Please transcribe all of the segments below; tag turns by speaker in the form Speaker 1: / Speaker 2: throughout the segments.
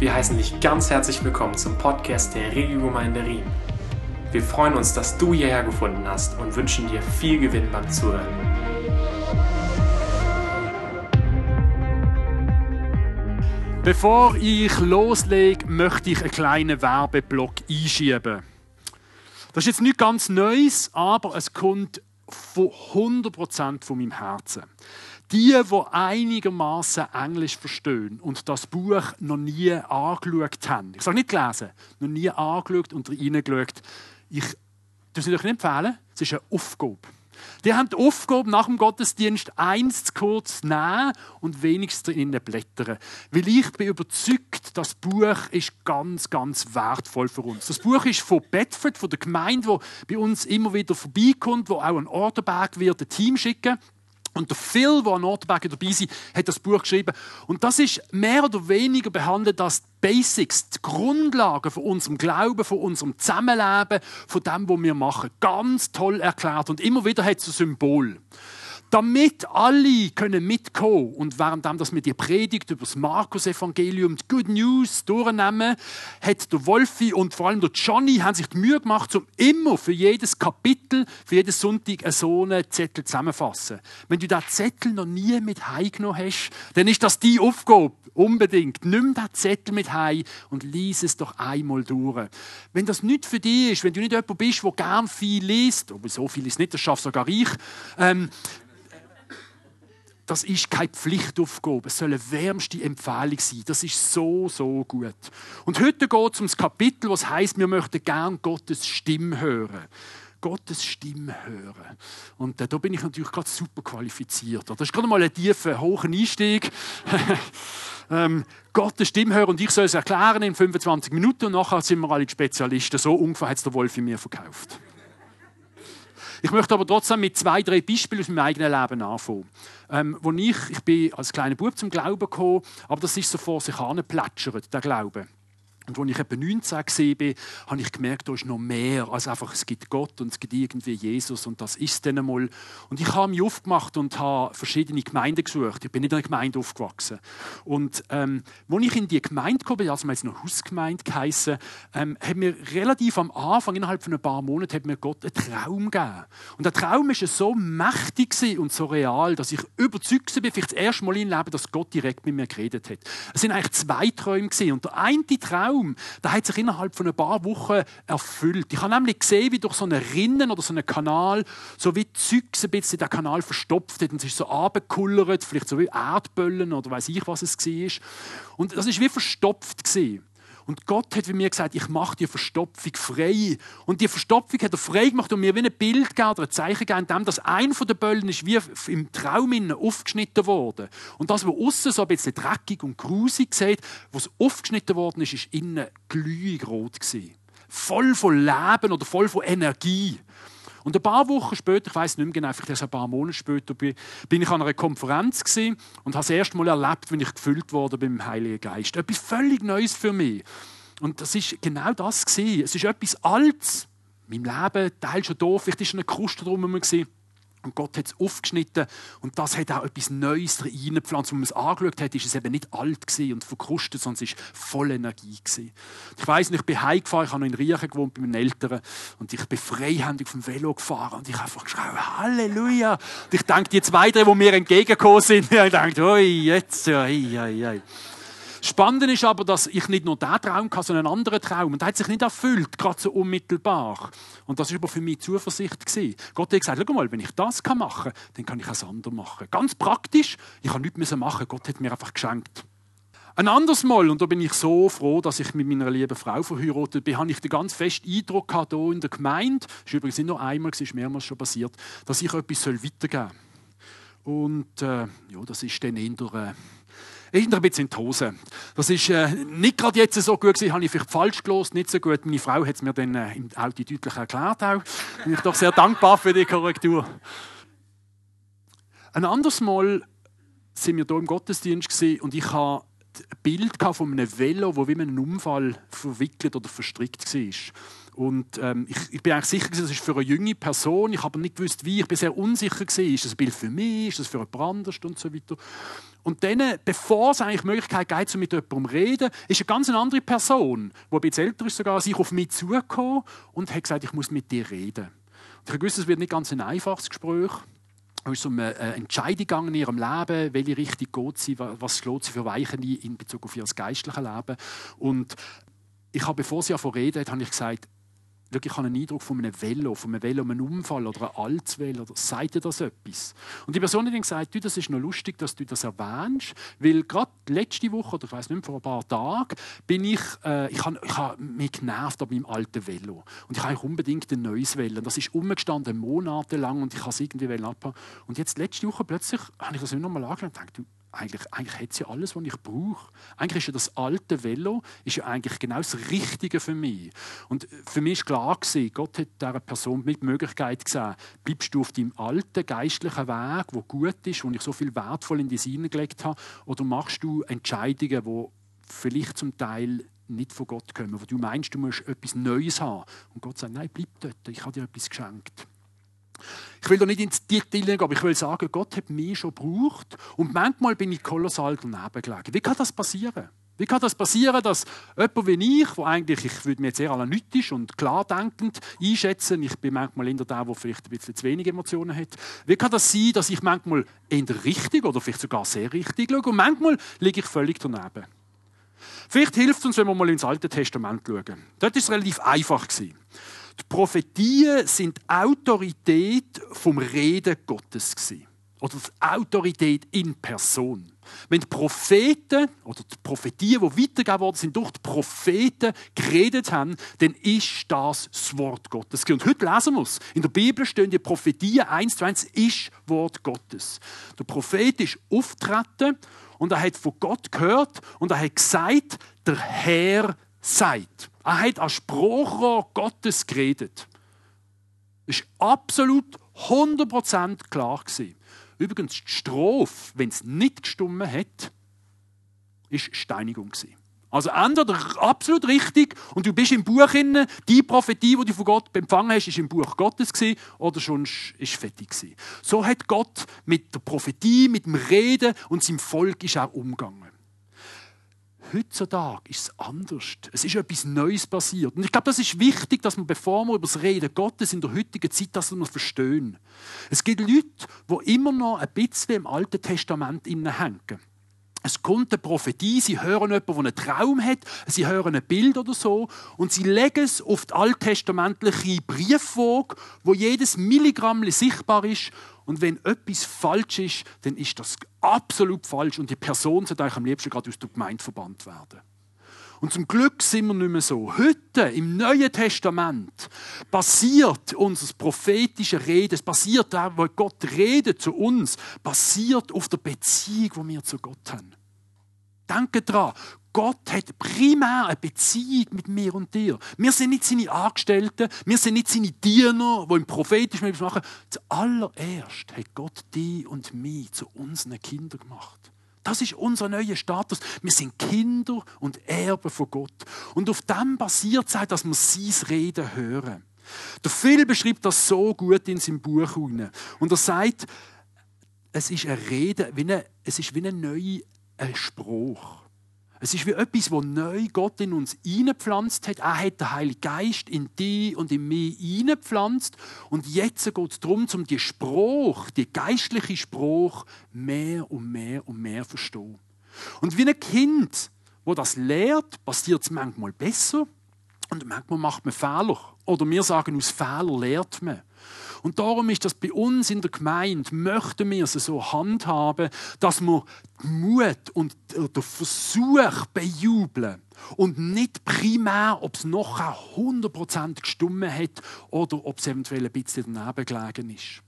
Speaker 1: Wir heißen dich ganz herzlich willkommen zum Podcast der Regiogemeinde Riem. Wir freuen uns, dass du hierher gefunden hast und wünschen dir viel Gewinn beim Zuhören.
Speaker 2: Bevor ich loslege, möchte ich einen kleinen Werbeblock einschieben. Das ist jetzt nicht ganz Neues, aber es kommt von 100% von meinem Herzen die, die einigermaßen Englisch verstehen und das Buch noch nie angeschaut haben, ich sage nicht gelesen, noch nie angeschaut und reingeschaut, ich das ich euch nicht empfehlen, es ist eine Aufgabe. Die haben die Aufgabe, nach dem Gottesdienst eins zu kurz nehmen und wenigstens in den blättern. Weil ich bin überzeugt, das Buch ist ganz, ganz wertvoll für uns. Das Buch ist von Bedford, von der Gemeinde, wo bei uns immer wieder vorbeikommt, wo auch ein Orderberg wird, ein Team schicken. Und der Phil, der an Nordberg dabei ist, hat das Buch geschrieben. Und das ist mehr oder weniger behandelt als die Basics, die Grundlagen von unserem Glauben, von unserem Zusammenleben, von dem, was wir machen. Ganz toll erklärt. Und immer wieder hat es ein Symbol damit alle können mitkommen und während dass wir die Predigt über das Markus-Evangelium, die Good News durchnehmen, hat der Wolfi und vor allem der Johnny haben sich die Mühe gemacht, um immer für jedes Kapitel, für jeden Sonntag so einen Zettel zusammenfassen. Wenn du diesen Zettel noch nie mit heimgenommen hast, dann ist das die Aufgabe. Unbedingt. Nimm diesen Zettel mit heim und lies es doch einmal durch. Wenn das nicht für dich ist, wenn du nicht jemand bist, der gern viel liest, aber so viel ist nicht, das schafft sogar ich, ähm, das ist keine Pflichtaufgabe, es soll eine wärmste Empfehlung sein. Das ist so, so gut. Und heute geht es um das Kapitel, was heißt, wir möchten gern Gottes Stimme hören. Gottes Stimme hören. Und äh, da bin ich natürlich gerade super qualifiziert. Das ist gerade mal ein tiefer, hoher Einstieg. ähm, Gottes Stimme hören und ich soll es erklären in 25 Minuten und nachher sind wir alle Spezialisten. So ungefähr hat es der Wolf in mir verkauft. Ich möchte aber trotzdem mit zwei, drei Beispielen aus meinem eigenen Leben anfangen. Ähm, wo ich, ich bin als kleiner Bub zum Glauben gekommen, aber das ist so vor sich plätschert, der Glaube. Und als ich etwa 19 war, habe ich gemerkt, da ist noch mehr als einfach, es gibt Gott und es gibt irgendwie Jesus und das ist dann einmal. Und ich habe mich aufgemacht und habe verschiedene Gemeinden gesucht. Ich bin nicht in einer Gemeinde aufgewachsen. Und ähm, als ich in die Gemeinde kam, also wir noch Hausgemeinde geheissen, ähm, hat mir relativ am Anfang, innerhalb von ein paar Monaten, hat mir Gott einen Traum gegeben. Und der Traum war so mächtig und so real, dass ich überzeugt war, vielleicht das erste Mal in Leben, dass Gott direkt mit mir geredet hat. Es sind eigentlich zwei Träume. Und der eine Traum, Traum, der hat sich innerhalb von ein paar Wochen erfüllt. Ich habe nämlich gesehen, wie durch so einen Rinnen oder so einen Kanal, so wie Zeugs ein bisschen der Kanal verstopft hat und es ist so abgekullert, vielleicht so wie Erdböllen oder weiß ich, was es war. Und das ist wie verstopft gewesen. Und Gott hat mir gesagt, ich mache die Verstopfung frei. Und die Verstopfung hat er frei gemacht und mir wie ein Bild gegeben oder ein Zeichen gegeben, indem das ein von den Böllen ist wie im Traum aufgeschnitten worden. Und das, was außen so ein bisschen dreckig und grusig sieht, was aufgeschnitten worden ist, ist innen glühig rot. Voll von Leben oder voll von Energie. Und ein paar Wochen später, ich weiß nicht mehr genau, vielleicht ein paar Monate später, bin ich an einer Konferenz und habe das erste Mal erlebt, wenn ich gefüllt wurde beim Heiligen Geist. Etwas völlig Neues für mich. Und das ist genau das. Es ist etwas Altes. In meinem Leben, Teil schon doof, vielleicht ist eine Kruste drum. Und Gott hat es aufgeschnitten und das hat auch etwas Neues reingepflanzt. Als man es angeschaut hat, ist es eben nicht alt und verkrustet, sondern es war voll Energie. Gewesen. Ich weiss nicht, ich bin heimgefahren, ich habe noch in Riechen gewohnt bei meinen Eltern und ich bin freihändig dem Velo gefahren und ich habe einfach geschrien, Halleluja! Und ich denke, die zwei, drei, die mir entgegengekommen sind, ich denke, oi, jetzt, oi, oi, oi. Spannend ist aber, dass ich nicht nur diesen Traum hatte, sondern einen anderen Traum. Und der hat sich nicht erfüllt, gerade so unmittelbar. Und das war aber für mich Zuversicht. Gewesen. Gott hat gesagt, schau mal, wenn ich das machen kann, dann kann ich es anders machen. Ganz praktisch, ich habe nichts machen Gott hat mir einfach geschenkt. Ein anderes Mal, und da bin ich so froh, dass ich mit meiner lieben Frau verheiratet bin, habe ich den ganz festen Eindruck gehabt, hier in der Gemeinde, das ist übrigens nicht nur einmal, es ist mehrmals schon passiert, dass ich etwas weitergeben soll. Und äh, ja, das ist dann in der... Äh, ist ein bisschen in die Hose. Das ist äh, nicht gerade jetzt so gut gewesen, habe ich vielleicht falsch gelost, nicht so gut. Meine Frau hat es mir dann äh, im Auto deutlich erklärt auch. Bin ich doch sehr dankbar für die Korrektur. Ein anderes Mal sind wir hier im Gottesdienst und ich habe ein Bild von einem Velo, das wie einem Unfall verwickelt oder verstrickt war. Und ähm, ich, ich, bin eigentlich sicher, das ist für eine junge Person. Ich habe nicht gewusst, wie. Ich bin sehr unsicher gewesen. Ist das ein Bild für mich? Ist das für jemand anderes? Und so weiter. Und dann, bevor es eigentlich die Möglichkeit gibt, mit jemandem zu reden, ist eine ganz andere Person, die ein bisschen älter ist sogar, sich auf mich zugekommen und hat gesagt, ich muss mit dir reden. Und ich wusste, es wird nicht ganz ein einfaches Gespräch. Es ist um eine Entscheidung gegangen in ihrem Leben, welche Richtung geht sie, was schlägt sie für Weichen in Bezug auf ihr geistliches Leben. Und ich habe, bevor sie davon redet, habe ich gesagt, wirklich einen Eindruck von einem Velo, von einem Velo, einem Unfall oder einem Altsvelo. Oder sagt dir das etwas? Und die Person hat dann gesagt, du, das ist noch lustig, dass du das erwähnst, weil gerade letzte Woche, oder ich weiß nicht, vor ein paar Tagen, bin ich, äh, ich habe ich hab mich genervt an meinem alten Velo. Und ich habe unbedingt ein neues Velo. Das ist umgestanden monatelang und ich habe es irgendwie abhaben. Und jetzt letzte Woche plötzlich habe ich das nicht nochmal angeschaut und gedacht, eigentlich, eigentlich hat sie ja alles, was ich brauche. Eigentlich ist ja das alte Velo ist ja eigentlich genau das Richtige für mich. Und für mich ist klar gewesen, Gott hat dieser Person mit Möglichkeit gesehen, bleibst du auf deinem alten geistlichen Weg, wo gut ist, wo ich so viel wertvoll in die Sinne gelegt habe, oder machst du Entscheidungen, die vielleicht zum Teil nicht von Gott kommen, wo du meinst, du musst etwas Neues haben. Und Gott sagt, nein, bleib dort, ich habe dir etwas geschenkt. Ich will da nicht ins Detail gehen, aber ich will sagen, Gott hat mich schon gebraucht und manchmal bin ich kolossal daneben gelegen. Wie kann das passieren? Wie kann das passieren, dass jemand wie ich, der eigentlich, ich würde mir jetzt sehr analytisch und klar denkend einschätzen, ich bin manchmal eher der, der vielleicht ein bisschen zu wenig Emotionen hat, wie kann das sein, dass ich manchmal eher richtig oder vielleicht sogar sehr richtig schaue und manchmal liege ich völlig daneben? Vielleicht hilft es uns, wenn wir mal ins Alte Testament schauen. Dort war es relativ einfach. Die Prophetien sind Autorität vom Reden Gottes. Oder die Autorität in Person. Wenn die Propheten oder die Prophetien, die weitergegeben worden sind, durch die Propheten geredet haben, dann ist das das Wort Gottes. Und heute lesen wir es. In der Bibel stehen die Prophetien eins zu eins, ist Wort Gottes. Der Prophet ist auftreten und er hat von Gott gehört und er hat gesagt, der Herr sagt. Er hat als Sprachrohr Gottes geredet. Das war absolut 100% klar. Übrigens, die Strophe, wenn es nicht gestummen hat, war Steinigung. Also entweder absolut richtig und du bist im Buch inne, die Prophetie, die du von Gott empfangen hast, ist im Buch Gottes gewesen, oder schon ist fertig gewesen. So hat Gott mit der Prophetie, mit dem Reden und seinem Volk ist auch umgegangen heutzutage ist es anders. Es ist etwas Neues passiert. Und ich glaube, das ist wichtig, dass wir, bevor wir über das Reden Gottes in der heutigen Zeit, dass wir verstehen. Es gibt Leute, die immer noch ein bisschen im Alten Testament hängen. Es kommt eine Prophetie, sie hören jemanden, der einen Traum hat, sie hören ein Bild oder so und sie legen es auf die alttestamentliche Briefwaage, wo jedes Milligramm sichtbar ist und wenn etwas falsch ist, dann ist das absolut falsch und die Person sollte eigentlich am liebsten gerade aus der Gemeinde verbannt werden. Und zum Glück sind wir nicht mehr so. Heute, im Neuen Testament, passiert unser prophetische Reden, es passiert auch, wo Gott redet zu uns, passiert auf der Beziehung, die wir zu Gott haben. Denke daran, Gott hat primär eine Beziehung mit mir und dir. Wir sind nicht seine Angestellten, wir sind nicht seine Diener, die im prophetischen etwas machen. Zuallererst hat Gott die und mich zu unseren Kindern gemacht. Das ist unser neuer Status. Wir sind Kinder und Erben von Gott. Und auf dem basiert es, dass wir sein Reden hören. Der Phil beschreibt das so gut in seinem Buch. Und er sagt, es ist eine Rede, wie eine, es ist wie ein Spruch. Es ist wie etwas, wo neu Gott in uns eingepflanzt hat. Er hat den Heiligen Geist in dich und in mich eingepflanzt. Und jetzt geht es darum, um die Spruch, die geistliche Spruch, mehr und mehr und mehr zu verstehen. Und wie ein Kind, wo das lehrt, passiert es manchmal besser und manchmal macht man Fehler. Oder wir sagen, aus Fehlern lehrt man. Und darum ist das bei uns in der Gemeinde, möchten wir es so handhaben, dass wir Mut und den Versuch bejubeln und nicht primär, ob es noch 100% gestummen hat oder ob es eventuell ein bisschen daneben gelegen ist.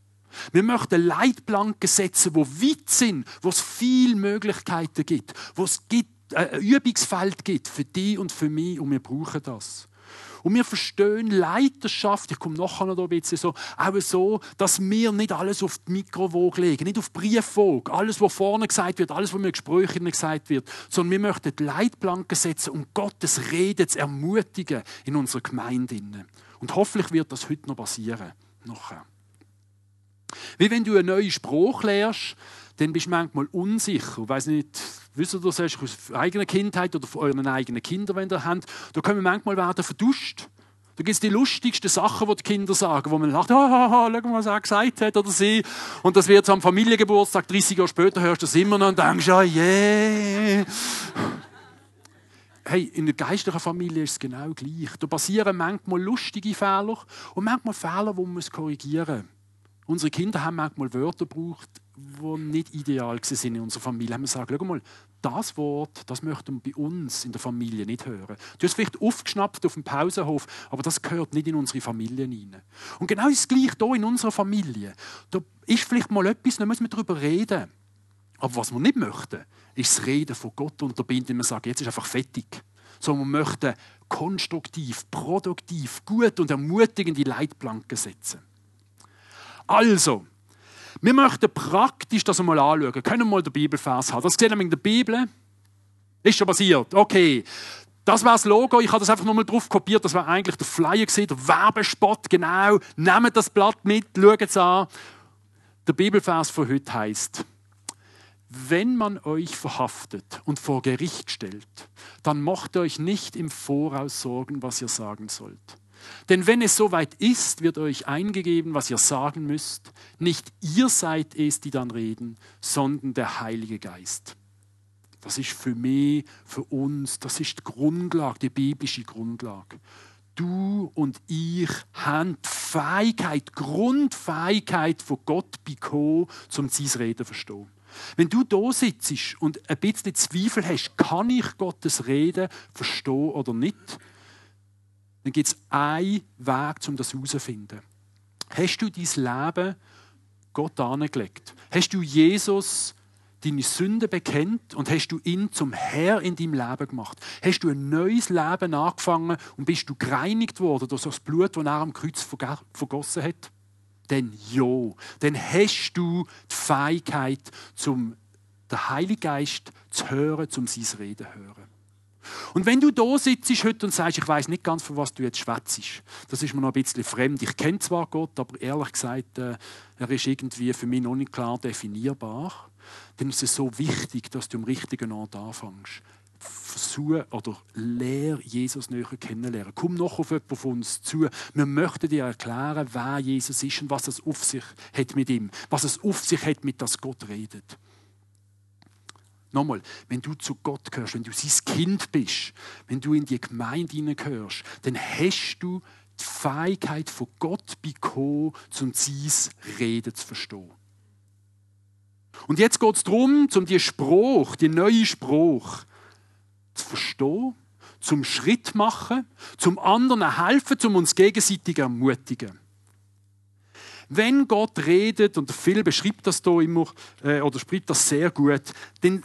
Speaker 2: Wir möchten Leitplanken setzen, wo weit sind, wo es viele Möglichkeiten gibt, wo es gibt, äh, ein Übungsfeld gibt für dich und für mich und wir brauchen das. Und wir verstehen Leiterschaft, ich komme nachher noch ein bisschen so, auch so, dass wir nicht alles auf die Mikrowoge legen, nicht auf die Briefwoge, alles, was vorne gesagt wird, alles, was mir Gesprächen gesagt wird, sondern wir möchten die Leitplanken setzen, um Gottes Rede zu ermutigen in unserer Gemeinde. Und hoffentlich wird das heute noch passieren. Nachher. Wie wenn du einen neuen Spruch lernst, dann bist du manchmal unsicher. Ich weiss nicht, wisst ihr das aus eigener Kindheit oder von euren eigenen Kindern, wenn ihr habt, da können manchmal werden verduscht. Da gibt es die lustigsten Sachen, die die Kinder sagen, wo man lacht, oh, schau mal, was er gesagt hat oder sie. Und das wird am Familiengeburtstag, 30 Jahre später, hörst du das immer noch und denkst, oh yeah. Hey, in der geistlichen Familie ist es genau gleich. Da passieren manchmal lustige Fehler und manchmal Fehler, die man korrigieren muss. Unsere Kinder haben manchmal Wörter gebraucht, die nicht ideal sind in unserer Familie. Haben wir gesagt, schau mal, das Wort, das möchten wir bei uns in der Familie nicht hören. Du hast es vielleicht aufgeschnappt auf dem Pausenhof, aber das gehört nicht in unsere Familie hinein. Und genau das Gleiche hier in unserer Familie. Da ist vielleicht mal etwas, da müssen wir darüber reden. Aber was wir nicht möchten, ist das Reden von Gott unterbinden. Wir sagen, jetzt ist einfach fertig. Sondern wir möchten konstruktiv, produktiv, gut und ermutigend die Leitplanken setzen. Also, wir möchten praktisch das einmal anschauen. Können wir mal den Bibelvers haben? Das sehen wir in der Bibel. Ist schon passiert. Okay. Das war das Logo. Ich habe das einfach nochmal drauf kopiert. Das war eigentlich der Flyer der Werbespot. Genau. Nehmt das Blatt mit, schaut es an. Der Bibelvers von heute heißt: Wenn man euch verhaftet und vor Gericht stellt, dann macht euch nicht im Voraus Sorgen, was ihr sagen sollt. Denn wenn es soweit ist, wird euch eingegeben, was ihr sagen müsst. Nicht ihr seid es, die dann reden, sondern der Heilige Geist. Das ist für mich, für uns, das ist die Grundlage, die biblische Grundlage. Du und ich haben die Fähigkeit, Grundfähigkeit von Gott bekommen, um sein Reden zu verstehen. Wenn du da sitzt und ein bisschen Zweifel hast, kann ich Gottes Reden verstehen oder nicht, dann gibt es einen Weg, um das herauszufinden. Hast du dein Leben Gott angelegt? Hast du Jesus deine Sünde bekennt und hast du ihn zum Herr in deinem Leben gemacht? Hast du ein neues Leben angefangen und bist du gereinigt worden durch das Blut, das er am Kreuz vergossen hat? Denn ja, dann hast du die Fähigkeit, zum den Heiligen Geist zu hören, zum sein Reden zu hören. Und wenn du da sitzt heute und sagst, ich weiß nicht ganz, von was du jetzt schwätzt, das ist mir noch ein bisschen fremd. Ich kenne zwar Gott, aber ehrlich gesagt, äh, er ist irgendwie für mich noch nicht klar definierbar. Dann ist es so wichtig, dass du am richtigen Ort anfängst. Versuche oder lehr Jesus näher kennenlernen. Komm noch auf jemanden von uns zu. Wir möchten dir erklären, wer Jesus ist und was es auf sich hat mit ihm, was es auf sich hat, mit das Gott redet. Nochmal, wenn du zu Gott gehörst, wenn du sein Kind bist, wenn du in die Gemeinde hineingehörst, dann hast du die Fähigkeit von Gott bekommen, um sein Reden zu verstehen. Und jetzt geht es darum, um die Spruch, die neue Spruch zu verstehen, zum Schritt machen, zum anderen helfen, zum uns gegenseitig ermutigen. Wenn Gott redet, und Phil beschreibt das hier immer, äh, oder spricht das sehr gut, dann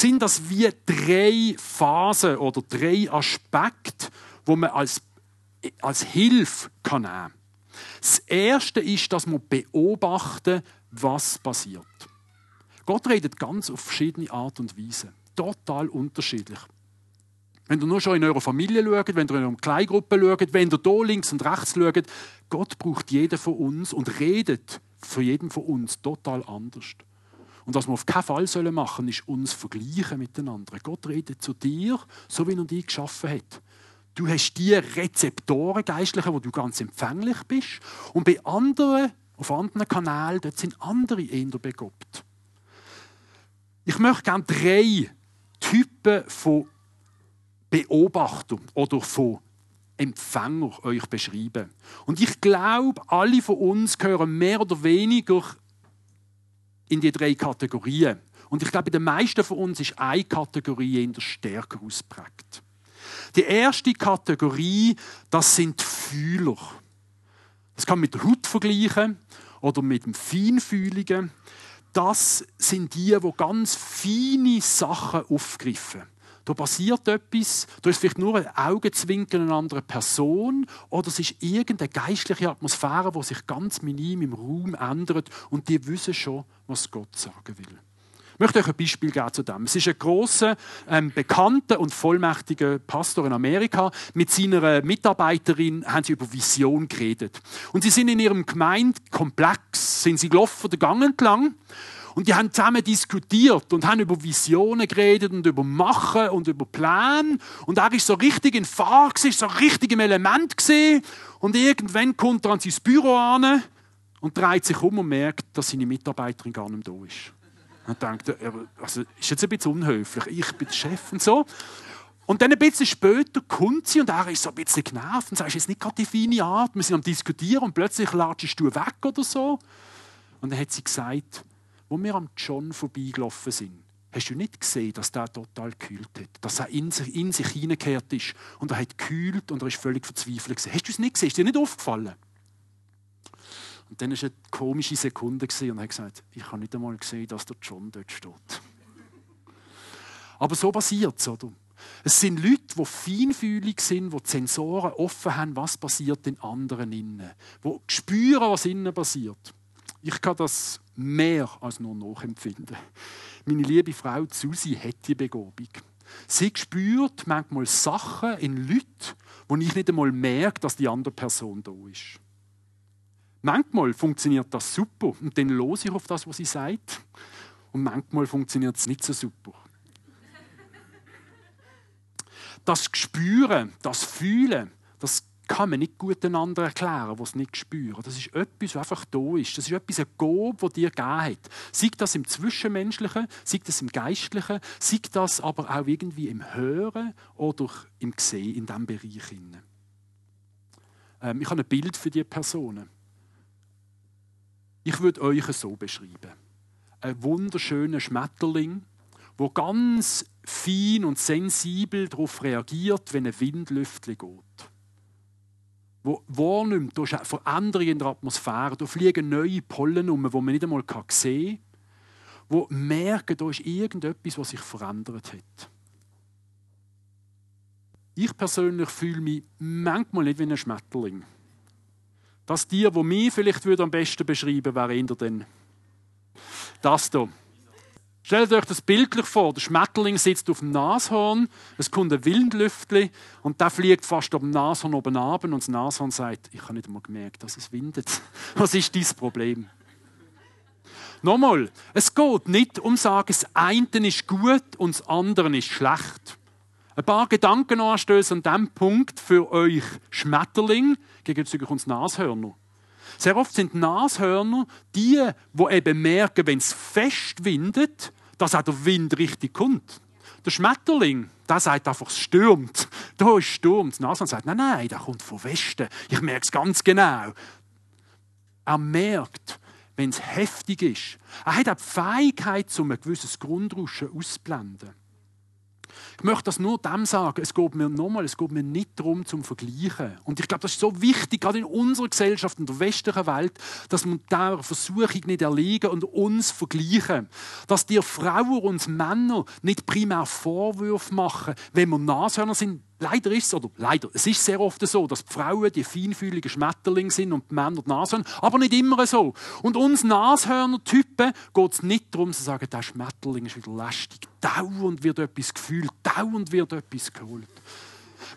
Speaker 2: sind das wie drei Phasen oder drei Aspekte, wo man als, als Hilfe kann nehmen kann. Das erste ist, dass wir beobachten, was passiert. Gott redet ganz auf verschiedene Art und Weise. Total unterschiedlich. Wenn ihr nur schon in eurer Familie schaut, wenn ihr in eurer Kleingruppe schaut, wenn ihr hier links und rechts schaut, Gott braucht jeden von uns und redet für jeden von uns total anders. Und was wir auf keinen Fall machen sollen, ist uns vergleichen mit den anderen. Gott redet zu dir, so wie er dich geschaffen hat. Du hast die Rezeptoren, Geistlichen, wo du ganz empfänglich bist. Und bei anderen, auf anderen Kanälen, dort sind andere eher begabt. Ich möchte gerne drei Typen von Beobachtung oder von Empfänger euch beschreiben. Und ich glaube, alle von uns gehören mehr oder weniger in die drei Kategorien. Und ich glaube, bei den meisten von uns ist eine Kategorie in der stärker ausprägt. Die erste Kategorie, das sind Fühler. Das kann man mit der Haut vergleichen oder mit dem Feinfühligen. Das sind die, die ganz feine Sachen aufgreifen. Da passiert etwas, da ist vielleicht nur ein Augenzwinkern einer anderen Person oder es ist irgendeine geistliche Atmosphäre, die sich ganz minim im Raum ändert und die wissen schon, was Gott sagen will. Ich möchte euch ein Beispiel geben zu dem. Es ist ein großer, ähm, bekannter und vollmächtiger Pastor in Amerika. Mit seiner Mitarbeiterin haben sie über Vision geredet. Und sie sind in ihrem Gemeindekomplex, sind sie gelaufen, den Gang entlang. Und die haben zusammen diskutiert und haben über Visionen geredet und über Machen und über Pläne. Und er ist so richtig in Fahrt, ist so richtig im Element. Und irgendwann kommt er an sein Büro an und dreht sich um und merkt, dass seine Mitarbeiterin gar nicht da ist. Und denkt, also, ist jetzt ein bisschen unhöflich, ich bin der Chef und so. Und dann ein bisschen später kommt sie und er ist so ein bisschen genervt und sagt, es ist nicht gerade die feine Art, wir sind am Diskutieren und plötzlich latschst du weg oder so. Und dann hat sie gesagt, wo wir am John vorbeigelaufen sind, hast du nicht gesehen, dass der total gekühlt hat, dass er in sich, in sich hineingekehrt ist und er hat gekühlt und er ist völlig verzweifelt gewesen. Hast du es nicht gesehen? Ist dir nicht aufgefallen? Und dann war eine komische Sekunde und er hat gesagt, ich habe nicht einmal gesehen, dass der John dort steht. Aber so passiert es, oder? Es sind Leute, die feinfühlig sind, die die Sensoren offen haben, was passiert in anderen innen, die spüren, was innen passiert. Ich kann das mehr als nur nachempfinden. Meine liebe Frau Susi hat die Begabung. Sie spürt manchmal Sachen in Leuten, wo ich nicht einmal merke, dass die andere Person da ist. Manchmal funktioniert das super und dann los ich auf das, was sie sagt. Und manchmal funktioniert es nicht so super. Das Spüren, das Fühlen, das kann man nicht gut einander erklären, es nicht spüren. Das ist etwas, was einfach da ist. Das ist etwas, ein Gob, das dir gegeben hat. Sei das im Zwischenmenschlichen, sei das im Geistlichen, sei das aber auch irgendwie im Hören oder im Sehen, in diesem Bereich. Ähm, ich habe ein Bild für diese Personen. Ich würde euch so beschreiben. Ein wunderschöner Schmetterling, wo ganz fein und sensibel darauf reagiert, wenn ein Windlüftchen geht wahrnimmt, eine Veränderung in der Atmosphäre, da fliegen neue Pollen um, die man nicht einmal sehen kann, wo merken, da ist irgendetwas, was sich verändert hat. Ich persönlich fühle mich manchmal nicht wie ein Schmetterling. Das Tier, das mich vielleicht am besten beschreiben würde, wäre dann das hier. Stellt euch das bildlich vor. Der Schmetterling sitzt auf dem Nashorn, es kommt ein Windlüftli und der fliegt fast dem Nashorn oben ab und das Nashorn sagt, ich habe nicht einmal gemerkt, dass es windet. Was ist dein Problem? Nochmal, es geht nicht um sagen, das eine ist gut und das andere ist schlecht. Ein paar Gedankenanstöße an diesem Punkt für euch Schmetterling gegenüber uns Nashörner. Sehr oft sind Nashörner die, die eben merken, wenn es fest windet, dass auch der Wind richtig kommt. Der Schmetterling, der sagt einfach, es stürmt. Da ist Sturm. Das Nashorn sagt, nein, nein, der kommt von Westen. Ich merke es ganz genau. Er merkt, wenn es heftig ist. Er hat auch die Fähigkeit, um ein gewisses Grundrauschen auszublenden. Ich möchte das nur dem sagen, es geht mir nochmal, es geht mir nicht darum zum Vergleichen. Und ich glaube, das ist so wichtig, gerade in unserer Gesellschaft, in der westlichen Welt, dass wir dieser Versuchung nicht erliegen und uns vergleichen. Dass die Frauen und Männer nicht primär Vorwürfe machen, wenn wir Nashörner sind, Leider ist es, oder leider, es ist sehr oft so, dass die Frauen die feinfühligen Schmetterlinge sind und die Männer die Nashörner, aber nicht immer so. Und uns Nashörner-Typen geht es nicht darum zu sagen, der Schmetterling ist wieder lästig. Dauernd wird etwas gefühlt, dauernd wird etwas geholt.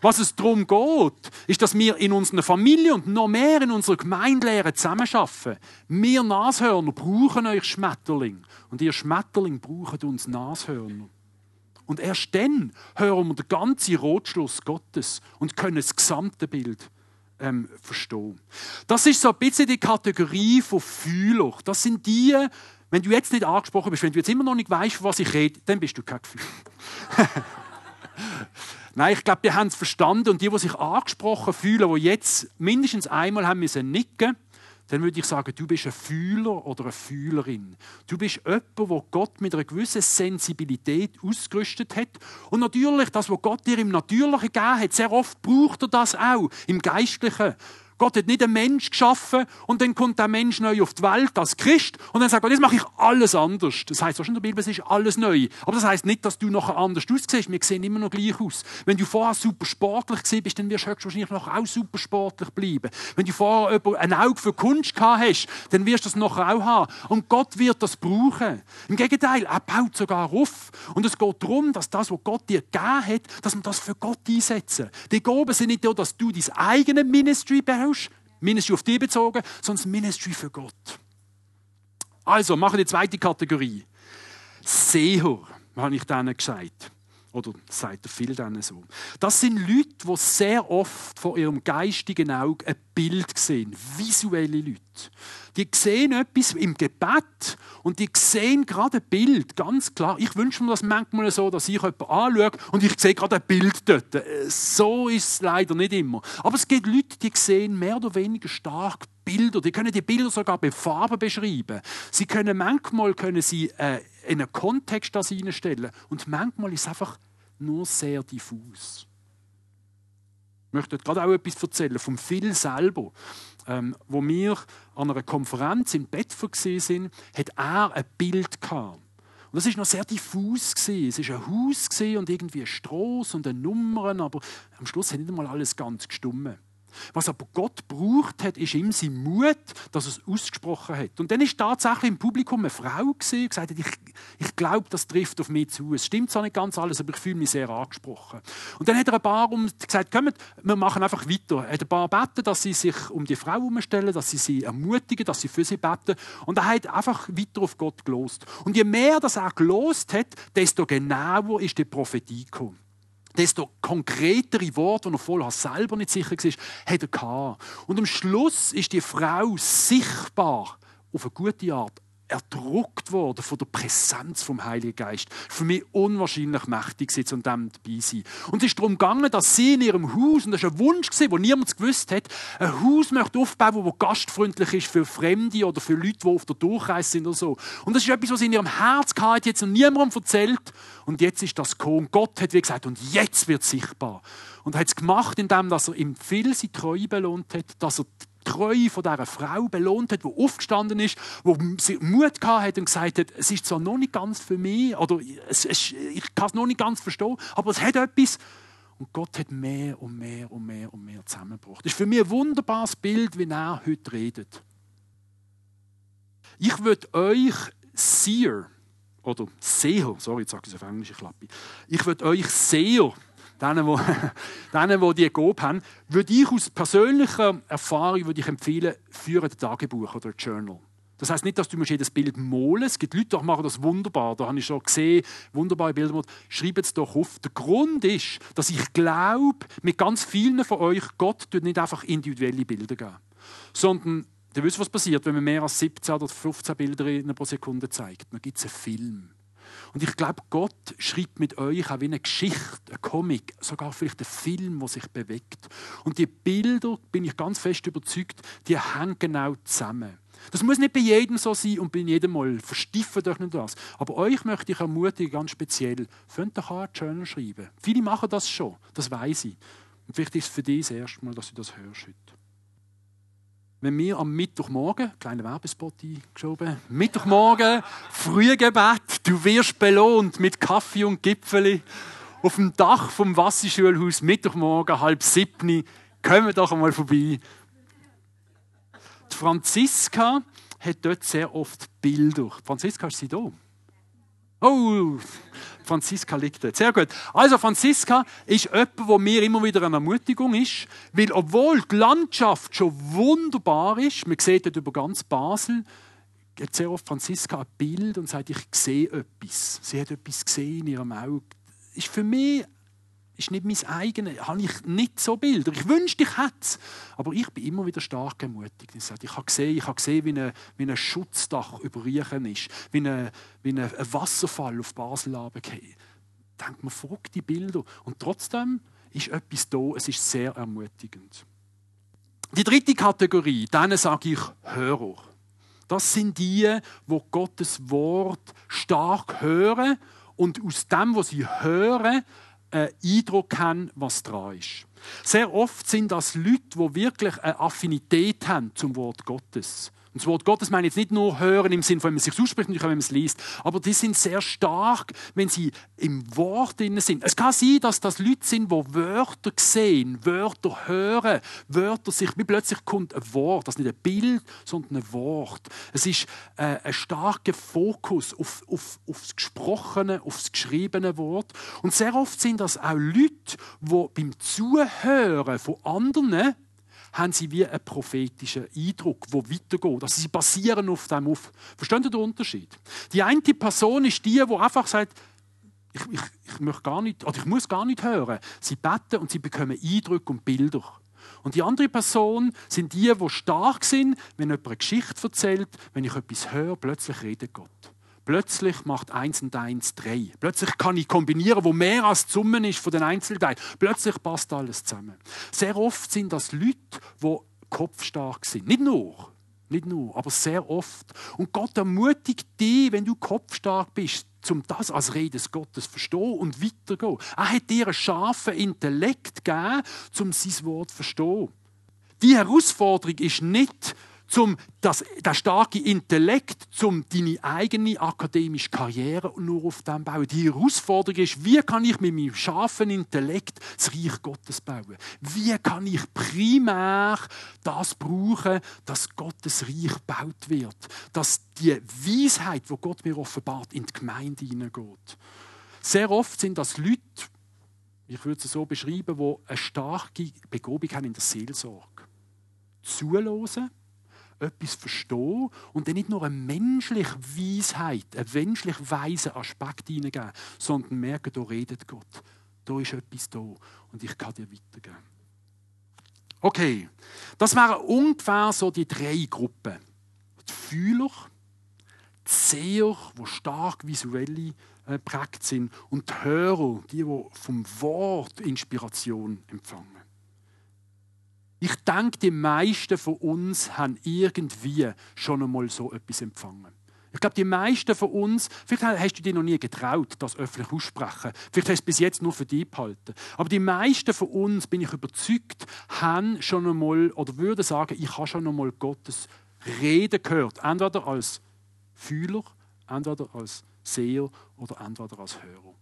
Speaker 2: Was es darum geht, ist, dass wir in unserer Familie und noch mehr in unserer Gemeindelehre zusammenarbeiten. Wir Nashörner brauchen euch Schmetterling und ihr Schmetterling braucht uns Nashörner. Und erst dann hören wir den ganzen Rotschluss Gottes und können das gesamte Bild ähm, verstehen. Das ist so ein bisschen die Kategorie von Fühler. Das sind die, wenn du jetzt nicht angesprochen bist, wenn du jetzt immer noch nicht weißt, von was ich rede, dann bist du kein Gefühl. Nein, ich glaube, die haben es verstanden und die, die sich angesprochen fühlen, die jetzt mindestens einmal haben müssen nicken, dann würde ich sagen, du bist ein Fühler oder eine Fühlerin. Du bist jemand, wo Gott mit einer gewissen Sensibilität ausgerüstet hat. Und natürlich, das, was Gott dir im Natürlichen gegeben hat, sehr oft braucht er das auch im Geistlichen. Gott hat nicht einen Mensch geschaffen und dann kommt der Mensch neu auf die Welt als Christ und dann sagt Gott, jetzt mache ich alles anders. Das heißt, in der Bibel, es ist alles neu. Aber das heißt nicht, dass du nachher anders aussiehst. Wir sehen immer noch gleich aus. Wenn du vorher super sportlich bist, dann wirst du höchstwahrscheinlich noch auch super sportlich bleiben. Wenn du vorher ein Auge für Kunst gehabt hast, dann wirst du das nachher auch haben. Und Gott wird das brauchen. Im Gegenteil, er baut sogar auf. Und es geht darum, dass das, was Gott dir gegeben hat, dass wir das für Gott einsetzen. Die Gaben sind nicht nur, dass du dein eigenes Ministry behältst, Ministry auf dich bezogen, sondern Ministry für Gott. Also, machen wir die zweite Kategorie. Seher, habe ich denen gesagt. Oder sagt er viel denen so. Das sind Leute, die sehr oft vor ihrem geistigen Auge ein Bild sehen. Visuelle Leute. Die sehen etwas im Gebet und die sehen gerade ein Bild, ganz klar. Ich wünsche mir das manchmal so, dass ich jemanden anschaue und ich sehe gerade ein Bild dort. So ist es leider nicht immer. Aber es gibt Leute, die sehen mehr oder weniger stark Bilder. Die können die Bilder sogar mit Farben beschreiben. Sie können manchmal können sie, äh, in einen Kontext das hineinstellen und manchmal ist es einfach nur sehr diffus. Ich möchte gerade auch etwas erzählen vom Phil selber. Ähm, wo wir an einer Konferenz in Bedford sind, hat er ein Bild gehabt. Und das ist noch sehr diffus. Es ist ein Haus und irgendwie eine Straße und eine Nummern, aber am Schluss hat nicht einmal alles ganz gestummen. Was aber Gott braucht hat, ist ihm sein Mut, dass er es ausgesprochen hat. Und dann ist tatsächlich im Publikum eine Frau gesehen, gesagt hat, ich, ich glaube, das trifft auf mich zu. Es stimmt zwar nicht ganz alles, aber ich fühle mich sehr angesprochen. Und dann hat er ein paar um gesagt, kommt, wir machen einfach weiter. Er hat ein paar beten, dass sie sich um die Frau umstellen, dass sie sie ermutigen, dass sie für sie beten. Und er hat einfach weiter auf Gott gelost. Und je mehr das er gelost hat, desto genauer ist die Prophetie gekommen desto konkretere Worte, die er vorher selber nicht sicher war, hat er gehabt. Und am Schluss ist die Frau sichtbar auf eine gute Art erdruckt worden von der Präsenz vom Heiligen Geist. Für mich unwahrscheinlich mächtig sitzen und dem dabei sein. Und es ist darum gegangen, dass sie in ihrem Haus, und das war ein Wunsch, den niemand gewusst hat, ein Haus möchte aufbauen, das gastfreundlich ist für Fremde oder für Leute, die auf der Durchreise sind oder so. Und das ist etwas, was sie in ihrem Herz hatte, jetzt noch niemandem erzählt. Und jetzt ist das gekommen. Gott hat wie gesagt, und jetzt wird es sichtbar. Und er hat es gemacht, indem er ihm viel seine Treue belohnt hat, dass er Treue von dieser Frau belohnt hat, die aufgestanden ist, die Mut hat und gesagt hat, es ist zwar noch nicht ganz für mich, oder es, es, ich kann es noch nicht ganz verstehen, aber es hat etwas. Und Gott hat mehr und mehr und mehr und mehr zusammengebracht. Das ist für mich ein wunderbares Bild, wie er heute redet. Ich würde euch Seer, oder Seher, sorry, jetzt sage ich es auf Englisch, ich klappe. Ich würde euch Seher denen, wo, denen, wo die Gabe haben, würde ich aus persönlicher Erfahrung würde ich empfehlen, führe ein Tagebuch oder ein Journal. Das heißt nicht, dass du jedes Bild malen Es gibt Leute, die machen das wunderbar. Da habe ich schon gesehen, wunderbare Bilder. Schreibt es doch auf. Der Grund ist, dass ich glaube, mit ganz vielen von euch, Gott tut nicht einfach individuelle Bilder geben, sondern Ihr wisst, was passiert, wenn man mehr als 17 oder 15 Bilder pro Sekunde zeigt. Dann gibt es einen Film. Und ich glaube, Gott schreibt mit euch auch wie eine Geschichte, ein Comic, sogar vielleicht ein Film, der sich bewegt. Und die Bilder, bin ich ganz fest überzeugt, die hängen genau zusammen. Das muss nicht bei jedem so sein und bei jedem Mal. Verstiffen euch nicht das. Aber euch möchte ich ermutigen, ganz speziell, könnt doch ein Journal schreiben. Viele machen das schon, das weiß ich. Und vielleicht ist es für dich das erste Mal, dass du das hörst heute wenn wir am Mittwochmorgen, kleiner Werbespot eingeschoben, Mittwochmorgen, Frühgebet, du wirst belohnt mit Kaffee und Gipfeli auf dem Dach vom Wasserschulhaus, Mittwochmorgen, halb siebni, kommen doch einmal vorbei. Die Franziska hat dort sehr oft Bilder. Franziska, ist sie da? Oh, Franziska liegt dort. Sehr gut. Also Franziska ist jemand, wo mir immer wieder eine Ermutigung ist, weil obwohl die Landschaft schon wunderbar ist, man sieht dort über ganz Basel, hat sehr oft Franziska ein Bild und sagt, ich sehe etwas. Sie hat etwas gesehen in ihrem Auge. Ist für mich ist nicht mein eigenes, habe ich nicht so Bilder. Ich wünschte, ich hätte es. Aber ich bin immer wieder stark ermutigt. Ich, habe gesehen, ich habe gesehen, wie ein, wie ein Schutzdach über Riechen ist, wie, eine, wie ein, ein Wasserfall auf Basel runtergeht. Denkt man, die Bilder. Und trotzdem ist etwas da, es ist sehr ermutigend. Die dritte Kategorie, denen sage ich Hörer. Das sind die, wo Gottes Wort stark hören und aus dem, was sie hören, einen Eindruck haben, was dran ist. Sehr oft sind das Leute, die wirklich eine Affinität haben zum Wort Gottes. Und das Wort Gottes meine ich jetzt nicht nur hören im Sinne von, wenn man sich ausspricht, natürlich, wenn man es liest, aber die sind sehr stark, wenn sie im Wort drin sind. Es kann sein, dass das Leute sind, die Wörter sehen, Wörter hören, Wörter sich, wie plötzlich kommt ein Wort, das ist nicht ein Bild, sondern ein Wort. Es ist äh, ein starker Fokus auf, auf, auf das gesprochene, auf das geschriebene Wort. Und sehr oft sind das auch Leute, die beim Zuhören von anderen haben sie wie einen prophetischen Eindruck, der weitergeht. Also sie basieren auf dem auf. Verstehen Sie den Unterschied? Die eine Person ist die, die einfach sagt, ich, ich, ich, möchte gar nicht, oder ich muss gar nicht hören. Sie beten und sie bekommen Eindrücke und Bilder. Und die andere Person sind die, die stark sind, wenn jemand eine Geschichte erzählt, wenn ich etwas höre, plötzlich redet Gott. Plötzlich macht eins und eins drei. Plötzlich kann ich kombinieren, wo mehr als die Summe ist von den Einzelteilen. Plötzlich passt alles zusammen. Sehr oft sind das Leute, die kopfstark sind. Nicht nur, nicht nur, aber sehr oft. Und Gott ermutigt dich, wenn du kopfstark bist, um das als Rede des Gottes verstehen und weiterzugehen. Er hat dir einen scharfen Intellekt gegeben, um sein Wort zu verstehen. Die Herausforderung ist nicht, zum das, der starke Intellekt, zum deine eigene akademische Karriere nur auf dem bauen. Die Herausforderung ist, wie kann ich mit meinem scharfen Intellekt das Reich Gottes bauen? Wie kann ich primär das brauchen, dass Gottes Reich gebaut wird? Dass die Weisheit, wo Gott mir offenbart, in die Gemeinde hineingeht. Sehr oft sind das Leute, ich würde es so beschreiben, die eine starke Begabung haben in der Seelsorge. Zuhören, etwas verstehen und dann nicht nur eine menschliche Weisheit, einen menschlich weisen Aspekt hineingeben, sondern merken, da redet Gott. Da ist etwas da und ich kann dir weitergeben. Okay, das wären ungefähr so die drei Gruppen. Die Fühler, die Seher, die stark visuell äh, prägt sind und die Hörer, die, die vom Wort Inspiration empfangen. Ich denke, die meisten von uns haben irgendwie schon einmal so etwas empfangen. Ich glaube, die meisten von uns, vielleicht hast du dir noch nie getraut, das öffentlich aussprechen. Vielleicht hast du es bis jetzt nur für dich behalten. Aber die meisten von uns, bin ich überzeugt, haben schon einmal oder würden sagen, ich habe schon einmal Gottes Reden gehört. Entweder als Fühler, entweder als Seher oder entweder als Hörer.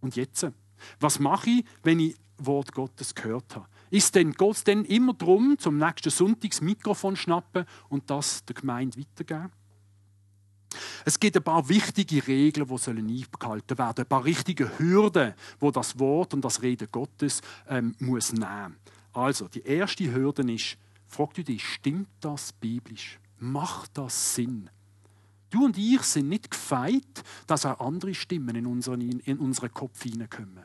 Speaker 2: Und jetzt? Was mache ich, wenn ich Wort Gottes gehört habe? Ist denn Gott denn immer drum, zum nächsten Sonntag das Mikrofon schnappen und das der Gemeinde weitergeben? Es gibt ein paar wichtige Regeln, die sollen eingehalten werden, ein paar richtige Hürden, wo das Wort und das Reden Gottes ähm, muss nehmen. Also die erste Hürde ist: Frag du dich, stimmt das biblisch? Macht das Sinn? Du und ich sind nicht gefeit, dass auch andere Stimmen in unseren, in unseren Kopf hineinkommen.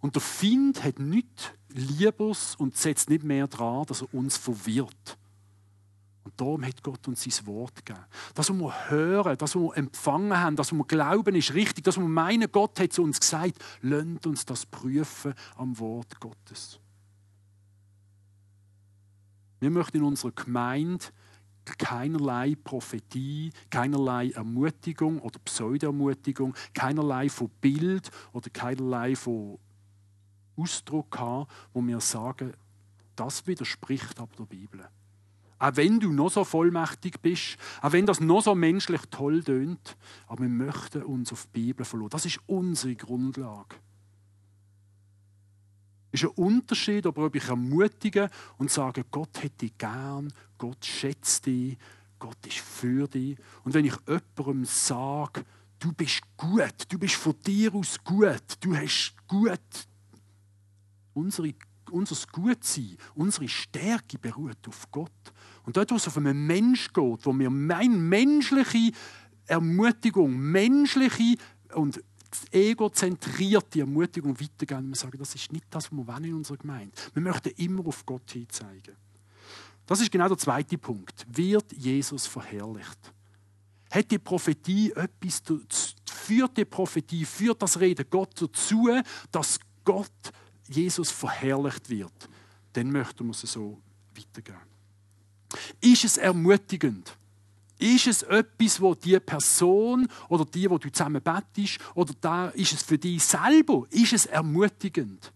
Speaker 2: Und der Find hat nichts Liebes und setzt nicht mehr daran, dass er uns verwirrt. Und darum hat Gott uns sein Wort gegeben. Das, was wir hören, das, was wir empfangen haben, das, was wir glauben, ist richtig. Das, was wir meinen, Gott hat zu uns gesagt, lasst uns das prüfen am Wort Gottes. Wir möchten in unserer Gemeinde keinerlei Prophetie, keinerlei Ermutigung oder Pseudo-Ermutigung, keinerlei von Bild oder keinerlei von Ausdruck haben, wo wir sagen, das widerspricht aber der Bibel. Auch wenn du noch so vollmächtig bist, auch wenn das noch so menschlich toll tönt, aber wir möchten uns auf die Bibel verlassen. Das ist unsere Grundlage. Es ist ein Unterschied, ob ich ermutige und sage, Gott hätte dich gern, Gott schätzt dich, Gott ist für dich. Und wenn ich jemandem sage, du bist gut, du bist von dir aus gut, du hast gut Unsere, unser Gutsein, unsere Stärke beruht auf Gott. Und dort, wo es auf einen Mensch geht, wo wir meine menschliche Ermutigung, menschliche und egozentrierte Ermutigung weitergeben, wir sagen, das ist nicht das, was wir wollen in unserer Gemeinde. Wir möchten immer auf Gott hinzeigen. Das ist genau der zweite Punkt. Wird Jesus verherrlicht? Hat die Prophetie etwas, führt die Prophetie, führt das Reden Gott dazu, dass Gott Jesus verherrlicht wird, dann möchten wir es so weitergeben. Ist es ermutigend? Ist es etwas, wo die Person oder die, wo du zusammen bettest, oder da ist es für dich selber, ist es ermutigend?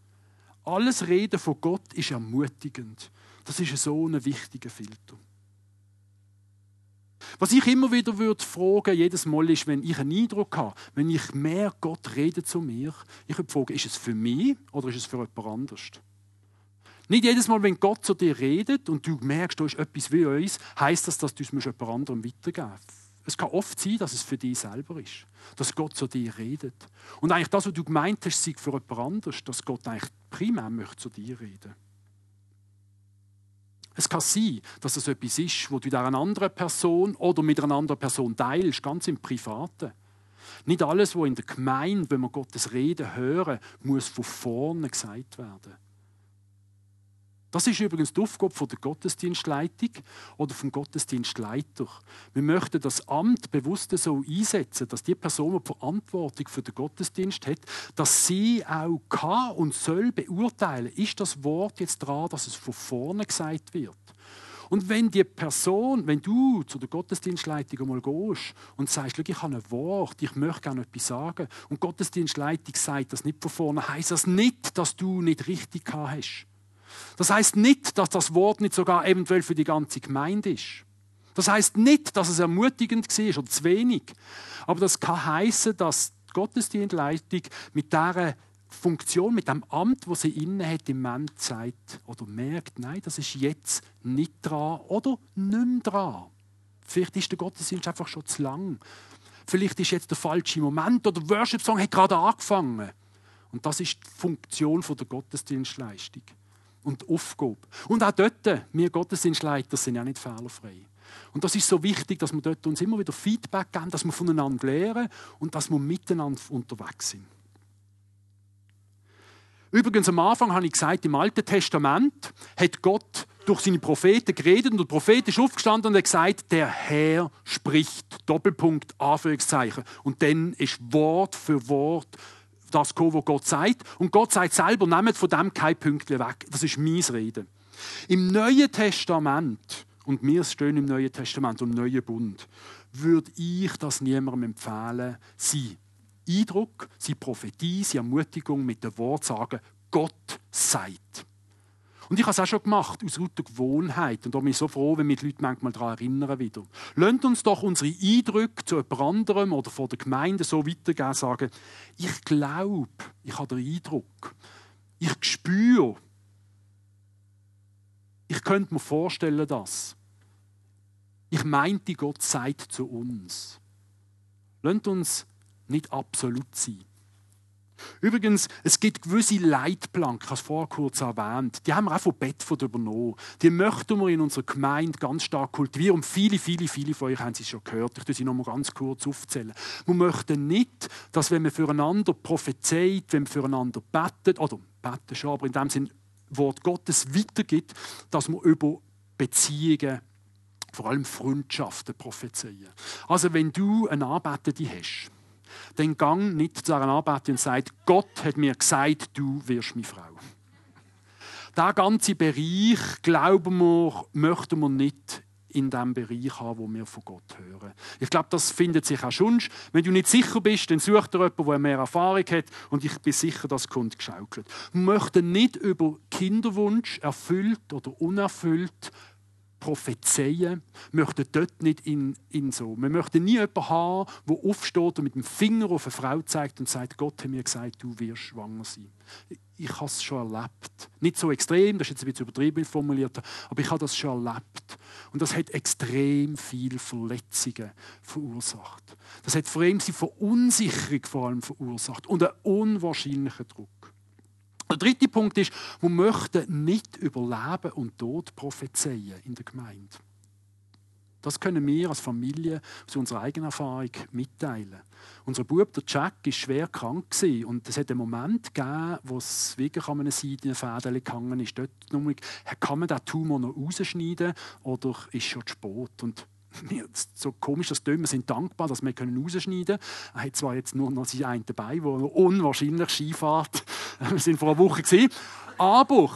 Speaker 2: Alles Reden von Gott ist ermutigend. Das ist so ein wichtiger Filter. Was ich immer wieder würde fragen, jedes Mal ist, wenn ich einen Eindruck habe, wenn ich mehr Gott redet zu mir, ich würde fragen, ist es für mich oder ist es für jemand anderes? Nicht jedes Mal, wenn Gott zu dir redet und du merkst, da ist etwas wie uns, heißt das, dass du es jemand anderem weitergeben Es kann oft sein, dass es für dich selber ist, dass Gott zu dir redet. Und eigentlich das, was du gemeint hast, sei für jemand anderes, dass Gott eigentlich primär möchte zu dir reden. Es kann sein, dass es etwas ist, wo du mit einer anderen Person oder mit einer anderen Person teilst, ganz im Privaten. Nicht alles, was in der Gemeinde, wenn wir Gottes Reden hören, muss von vorne gesagt werden. Das ist übrigens die Aufgabe der Gottesdienstleitung oder vom Gottesdienstleiter. Wir möchten das Amt bewusst so einsetzen, dass die Person, die Verantwortung für den Gottesdienst hat, dass sie auch kann und soll beurteilen, ist das Wort jetzt dran, dass es von vorne gesagt wird. Und wenn die Person, wenn du zu der Gottesdienstleitung einmal gehst und sagst, ich habe ein Wort, ich möchte gerne etwas sagen, und die Gottesdienstleitung sagt das nicht von vorne, heißt das nicht, dass du nicht richtig hast. Das heißt nicht, dass das Wort nicht sogar eventuell für die ganze Gemeinde ist. Das heißt nicht, dass es ermutigend war oder zu wenig. Aber das kann heißen, dass die Gottesdienstleitung mit dieser Funktion, mit dem Amt, wo sie inne hat, im Moment sagt oder merkt, nein, das ist jetzt nicht dran oder nicht mehr dran. Vielleicht ist der Gottesdienst einfach schon zu lang. Vielleicht ist jetzt der falsche Moment oder der Worship-Song hat gerade angefangen. Und das ist die Funktion der Gottesdienstleistung und Aufgabe. Und auch dort, wir Gottesdienstleiter sind ja nicht fehlerfrei. Und das ist so wichtig, dass wir dort uns immer wieder Feedback geben, dass wir voneinander lernen und dass wir miteinander unterwegs sind. Übrigens, am Anfang habe ich gesagt, im Alten Testament hat Gott durch seine Propheten geredet und der Prophet ist aufgestanden und hat gesagt, der Herr spricht. Doppelpunkt, Anführungszeichen. Und dann ist Wort für Wort das kommen, was Gott sagt. Und Gott sagt selber, nehmt von dem kein Pünktchen weg. Das ist mein Reden. Im Neuen Testament, und wir stehen im Neuen Testament und im Neuen Bund, würde ich das niemandem empfehlen, sie Eindruck, sie Prophetie, sie Ermutigung mit dem Wort sagen, Gott sagt. Und ich habe es auch schon gemacht, aus lauter Gewohnheit. Und da bin ich so froh, wenn mich die Leute manchmal daran erinnern wieder. Lasst uns doch unsere Eindrücke zu jemand anderem oder vor der Gemeinde so weitergeben, sagen, ich glaube, ich habe den Eindruck, ich spüre, ich könnte mir vorstellen, dass. Ich meinte, Gott sagt zu uns. Lasst uns nicht absolut sein. Übrigens, es gibt gewisse Leitplanken, ich habe es vorher kurz erwähnt, die haben wir auch von Bedford übernommen. Die möchten wir in unserer Gemeinde ganz stark kultivieren. Und viele, viele, viele von euch haben sie schon gehört. Ich tue sie noch mal ganz kurz aufzählen. Wir möchten nicht, dass wenn wir füreinander prophezeit, wenn wir füreinander betet, oder beten schon, aber in dem Sinne Wort Gottes weitergibt, dass wir über Beziehungen vor allem Freundschaften prophezeien. Also wenn du eine Anbetende hast, dann gang nicht zu einer Anbetung und sagt, Gott hat mir gesagt, du wirst meine Frau. Der ganze Bereich, glauben wir, möchten wir nicht in dem Bereich haben, wo wir von Gott hören. Ich glaube, das findet sich auch schon. Wenn du nicht sicher bist, dann such dir jemanden, der mehr Erfahrung hat und ich bin sicher, das kommt geschaukelt. Wir möchten nicht über Kinderwunsch erfüllt oder unerfüllt prophezeien, möchten dort nicht in, in so. Wir möchten nie jemanden haben, der aufsteht und mit dem Finger auf eine Frau zeigt und sagt, Gott hat mir gesagt, du wirst schwanger sein. Ich habe es schon erlebt. Nicht so extrem, das ist jetzt ein bisschen übertrieben formuliert, aber ich habe das schon erlebt. Und das hat extrem viele Verletzungen verursacht. Das hat vor allem die Verunsicherung vor allem verursacht und einen unwahrscheinlichen Druck. Der dritte Punkt ist, wir möchten nicht über Leben und Tod prophezeien in der Gemeinde. Das können wir als Familie aus unserer eigenen Erfahrung mitteilen. Unser Bub, der Jack, war schwer krank und es hat einen Moment gegeben, wo es wirklich an einer Seite Fäden gehangen ist. Dort kann man den Tumor noch rausschneiden oder ist schon zu spät? Und so komisch das tönt, wir sind dankbar, dass wir rausschneiden können. Er hat zwar jetzt nur noch sein einen dabei, der unwahrscheinlich Skifahrt. Wir sind vor einer Woche gesehen. Aber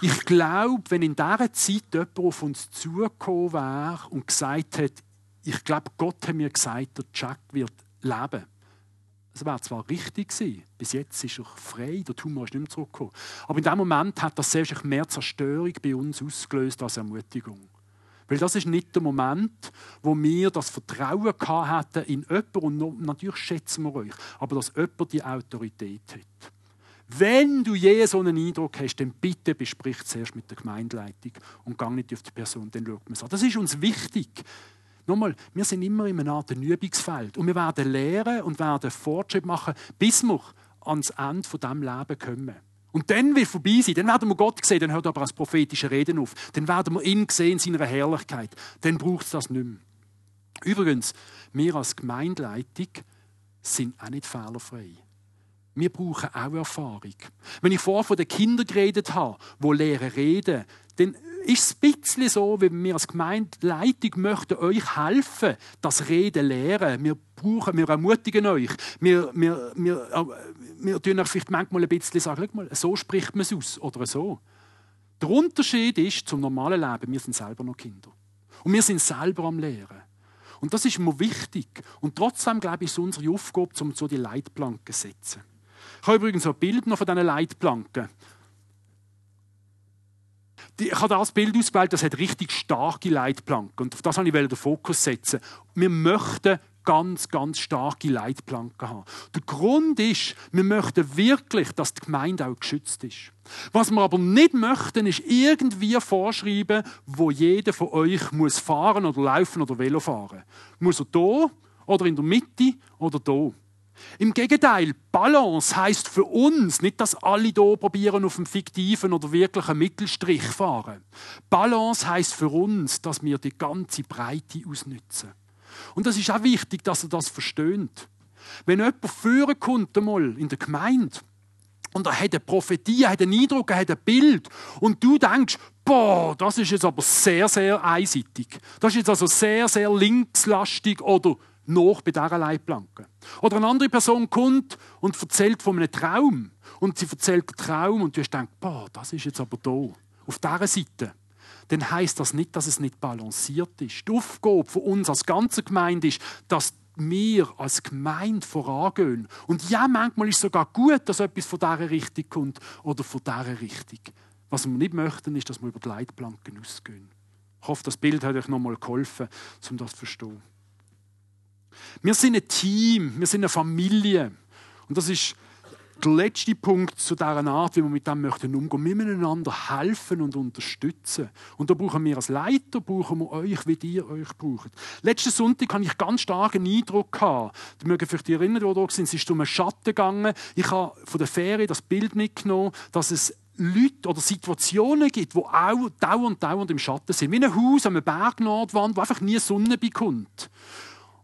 Speaker 2: ich glaube, wenn in dieser Zeit jemand auf uns zugekommen wäre und gesagt hat, ich glaube, Gott hat mir gesagt, der Jack wird leben. Es wäre zwar richtig gewesen, bis jetzt ist er frei, der Tumor ist nicht mehr zurückgekommen. Aber in dem Moment hat das selbst mehr Zerstörung bei uns ausgelöst als Ermutigung. Weil das ist nicht der Moment, wo wir das Vertrauen hatten in jemanden, und natürlich schätzen wir euch, aber dass jemand die Autorität hat. Wenn du je so einen Eindruck hast, dann bitte besprich zuerst mit der Gemeindeleitung und gang nicht auf die Person, dann schaut man es an. Das ist uns wichtig. Nochmal, wir sind immer in einer Art Übungsfeld und wir werden lernen und werden Fortschritt machen, bis wir ans Ende von diesem Leben kommen. Und dann wird vorbei sein, dann werden wir Gott sehen, dann hört aber das prophetische Reden auf. Dann werden wir ihn sehen in seiner Herrlichkeit. Dann braucht es das nicht mehr. Übrigens, wir als Gemeindeleitung sind auch nicht fehlerfrei. Wir brauchen auch Erfahrung. Wenn ich vorher von den Kindern geredet habe, die lehren reden, dann ist es ein bisschen so, wie wir als Gemeindeleitung möchten euch helfen, das Reden lernen. Wir brauchen, wir ermutigen euch. Wir, wir, wir, äh, wir tun euch vielleicht manchmal ein bisschen sagen, mal, so spricht man es aus oder so. Der Unterschied ist zum normalen Leben, wir sind selber noch Kinder. Und wir sind selber am Lehren. Und das ist mir wichtig. Und trotzdem, glaube ich, ist es unsere Aufgabe, um so die Leitplanken zu setzen. Ich habe übrigens ein Bild noch von diesen Leitplanken ich habe das Bild ausgewählt, das hat richtig starke Leitplanken. Und auf das wollte ich den Fokus setzen. Wir möchten ganz, ganz starke Leitplanken haben. Der Grund ist, wir möchten wirklich, dass die Gemeinde auch geschützt ist. Was wir aber nicht möchten, ist irgendwie vorschreiben, wo jeder von euch muss fahren oder laufen oder Velo fahren. Muss er hier oder in der Mitte oder hier? Im Gegenteil, Balance heißt für uns nicht, dass alle hier probieren, auf einem fiktiven oder wirklichen Mittelstrich fahren. Balance heißt für uns, dass wir die ganze Breite ausnutzen. Und das ist auch wichtig, dass er das versteht. Wenn jemand führen kommt einmal in der Gemeinde und er hat eine Prophetie, er hat einen Eindruck, er hat ein Bild und du denkst, boah, das ist jetzt aber sehr, sehr einseitig. Das ist jetzt also sehr, sehr linkslastig oder noch bei dieser Leitplanke. Oder eine andere Person kommt und erzählt von einem Traum. Und sie erzählt den Traum und du denkst, boah, das ist jetzt aber da, auf dieser Seite. Dann heißt das nicht, dass es nicht balanciert ist. Die Aufgabe von uns als ganze Gemeinde ist, dass wir als Gemeinde vorangehen. Und ja, manchmal ist es sogar gut, dass etwas von dieser Richtung kommt oder von dieser Richtung. Was wir nicht möchten, ist, dass wir über die Leitplanken ausgehen. Ich hoffe, das Bild hat euch nochmal geholfen, um das zu verstehen. Wir sind ein Team, wir sind eine Familie. Und das ist der letzte Punkt zu dieser Art, wie wir mit dem möchten umgehen. Wir müssen einander helfen und unterstützen. Und da brauchen wir als Leiter, brauchen wir euch, wie ihr euch braucht. Letzten Sonntag hatte ich ganz starken Eindruck. Gehabt. Die mögen vielleicht erinnern, wo da sind. Es ist um einen Schatten gegangen. Ich habe von der Ferie das Bild mitgenommen, dass es Leute oder Situationen gibt, die auch dauernd, dauernd im Schatten sind. Wie ein Haus an einer Bergnordwand, wo einfach nie Sonne bekommt.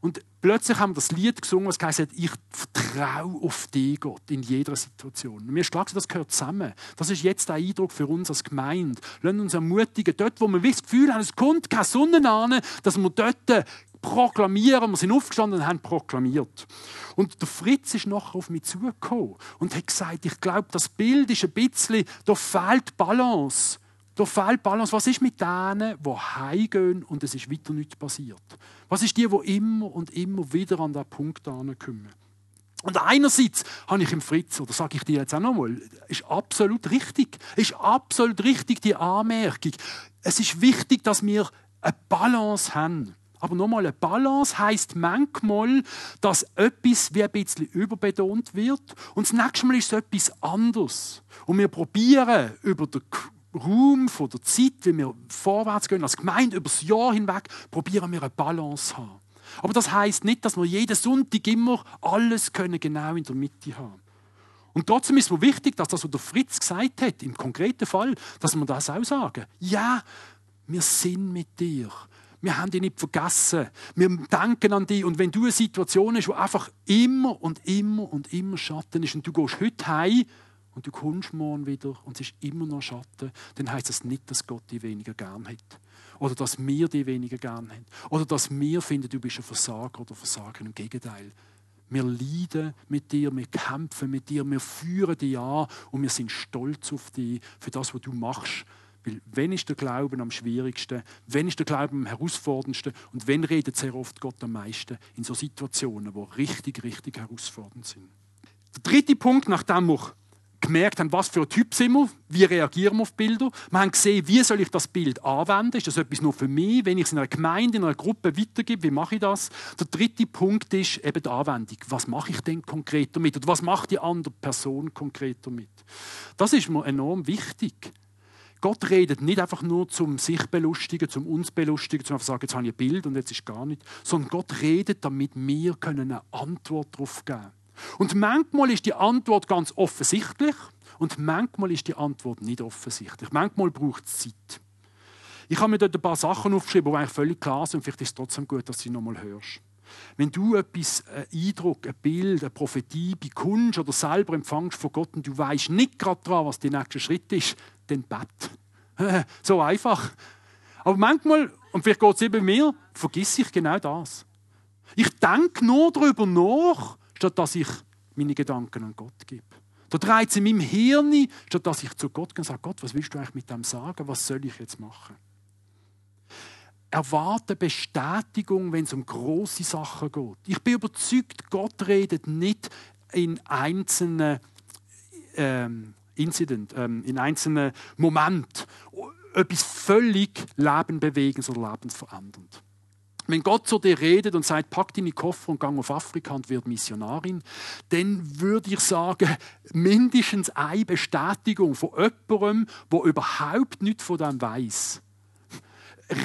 Speaker 2: Und plötzlich haben wir das Lied gesungen, das heißt, ich vertraue auf dich, Gott, in jeder Situation. Und mir klar, das gehört zusammen. Das ist jetzt der Eindruck für uns als Gemeinde. Lassen uns ermutigen, dort, wo wir das Gefühl haben, es kommt keine Sonne an, dass wir dort proklamieren. Wir sind aufgestanden und haben proklamiert. Und der Fritz ist nachher auf mich zugekommen und hat gesagt, ich glaube, das Bild ist ein bisschen, da fehlt Balance. Da fehlt Balance. Was ist mit denen, die heimgehen und es ist weiter nichts passiert? Was ist die, die immer und immer wieder an diesen Punkt kommen? Und einerseits habe ich im Fritz, oder sage ich dir jetzt auch nochmal, ist absolut richtig, ist absolut richtig die Anmerkung. Es ist wichtig, dass wir eine Balance haben. Aber nochmal, eine Balance heißt manchmal, dass etwas wie ein bisschen überbetont wird und das nächste Mal ist es etwas anderes. Und wir probieren über den Raum von der Zeit, wie wir vorwärts gehen als Gemeinde über das Jahr hinweg, probieren wir eine Balance zu haben. Aber das heißt nicht, dass wir jeden Sonntag immer alles können genau in der Mitte haben. Und trotzdem ist es wichtig, dass das, was der Fritz gesagt hat, im konkreten Fall, dass wir das auch sagen. Ja, wir sind mit dir. Wir haben dich nicht vergessen. Wir denken an dich. Und wenn du eine Situation hast, wo einfach immer und immer und immer Schatten ist und du gehst heute heim und du kommst morgen wieder und es ist immer noch Schatten, dann heißt das nicht, dass Gott dich weniger gern hat. Oder dass wir dich weniger gern haben. Oder dass wir finden, du bist ein Versager oder Versager. Im Gegenteil. Wir leiden mit dir, wir kämpfen mit dir, wir führen dich an und wir sind stolz auf dich, für das, was du machst, Beispiel, wenn ist der Glauben am schwierigsten, wenn ist der Glauben am herausforderndsten und wenn redet sehr oft Gott am meisten in so Situationen, wo richtig, richtig herausfordernd sind. Der dritte Punkt, nachdem wir gemerkt haben, was für ein Typ sind wir, wie reagieren wir auf Bilder. Wir haben gesehen, wie soll ich das Bild anwenden, ist das etwas nur für mich, wenn ich es in einer Gemeinde, in einer Gruppe weitergebe, wie mache ich das? Der dritte Punkt ist eben die Anwendung. Was mache ich denn konkret damit oder was macht die andere Person konkret damit? Das ist mir enorm wichtig. Gott redet nicht einfach nur zum sich belustigen, zum uns belustigen, zum einfach sagen, jetzt habe ich ein Bild und jetzt ist gar nicht, sondern Gott redet, damit wir eine Antwort darauf geben können. Und manchmal ist die Antwort ganz offensichtlich und manchmal ist die Antwort nicht offensichtlich. Manchmal braucht es Zeit. Ich habe mir dort ein paar Sachen aufgeschrieben, die eigentlich völlig klar sind. Vielleicht ist es trotzdem gut, dass du sie nochmal hörst. Wenn du etwas, einen Eindruck, ein Bild, eine Prophetie bekommst oder selber empfängst von Gott und du weißt nicht gerade dran, was der nächste Schritt ist, dann bett. so einfach. Aber manchmal, und vielleicht geht es eben mir, vergiss ich genau das. Ich denke nur darüber nach, statt dass ich meine Gedanken an Gott gebe. Da dreht es in meinem Hirn, statt dass ich zu Gott gehe und sage, Gott, was willst du eigentlich mit dem sagen? Was soll ich jetzt machen? Erwarte Bestätigung, wenn es um große Sachen geht. Ich bin überzeugt, Gott redet nicht in einzelnen ähm, Incident, ähm, in einzelnen Momenten etwas völlig lebenbewegendes oder lebensverändernd. Wenn Gott zu dir redet und sagt, pack deine Koffer und gang auf Afrika und wird Missionarin, dann würde ich sagen, mindestens eine Bestätigung von jemandem, der überhaupt nichts von dem weiß.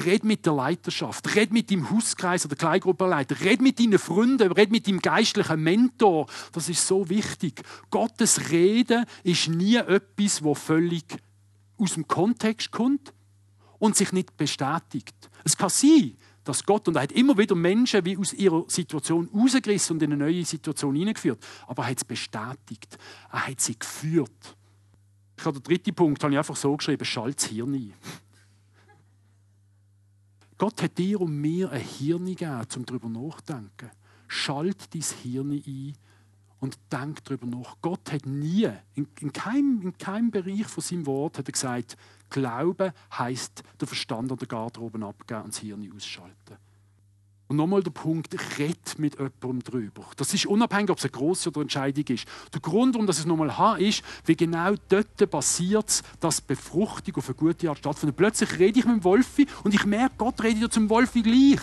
Speaker 2: Red mit der Leiterschaft, red mit dem Hauskreis oder Kleingruppenleiter, red mit deinen Freunden, red mit deinem geistlichen Mentor. Das ist so wichtig. Gottes Reden ist nie etwas, wo völlig aus dem Kontext kommt und sich nicht bestätigt. Es kann sein, dass Gott, und er hat immer wieder Menschen wie aus ihrer Situation rausgerissen und in eine neue Situation hineingeführt, aber er hat es bestätigt. Er hat sie geführt. Ich habe den dritten Punkt habe ich einfach so geschrieben, schalt das Hirn ein. Gott hat dir und mir ein Hirn gegeben, um darüber nachzudenken. Schalt dein Hirn ein und denk darüber nach. Gott hat nie, in, in, keinem, in keinem Bereich von seinem Wort hat er gesagt, Glauben heisst, den Verstand an der Garderobe abgeben und das Hirn ausschalten. Und nochmal der Punkt, red mit jemandem darüber. Das ist unabhängig, ob es eine grosse oder Entscheidung ist. Der Grund, warum ich es nochmal habe, ist, wie genau dort passiert dass Befruchtung auf eine gute Art stattfindet. Plötzlich rede ich mit dem Wolfi und ich merke, Gott redet ja zum Wolfi gleich.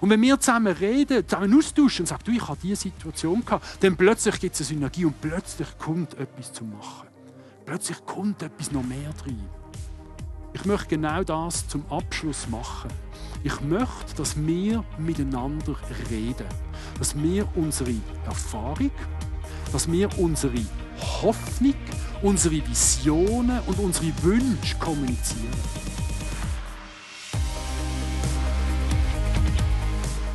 Speaker 2: Und wenn wir zusammen reden, zusammen austauschen und sagen, du, ich habe diese Situation gehabt, dann plötzlich gibt es eine Synergie und plötzlich kommt etwas zu machen. Plötzlich kommt etwas noch mehr rein. Ich möchte genau das zum Abschluss machen. Ich möchte, dass wir miteinander reden. Dass wir unsere Erfahrung, dass wir unsere Hoffnung, unsere Visionen und unsere Wünsche kommunizieren.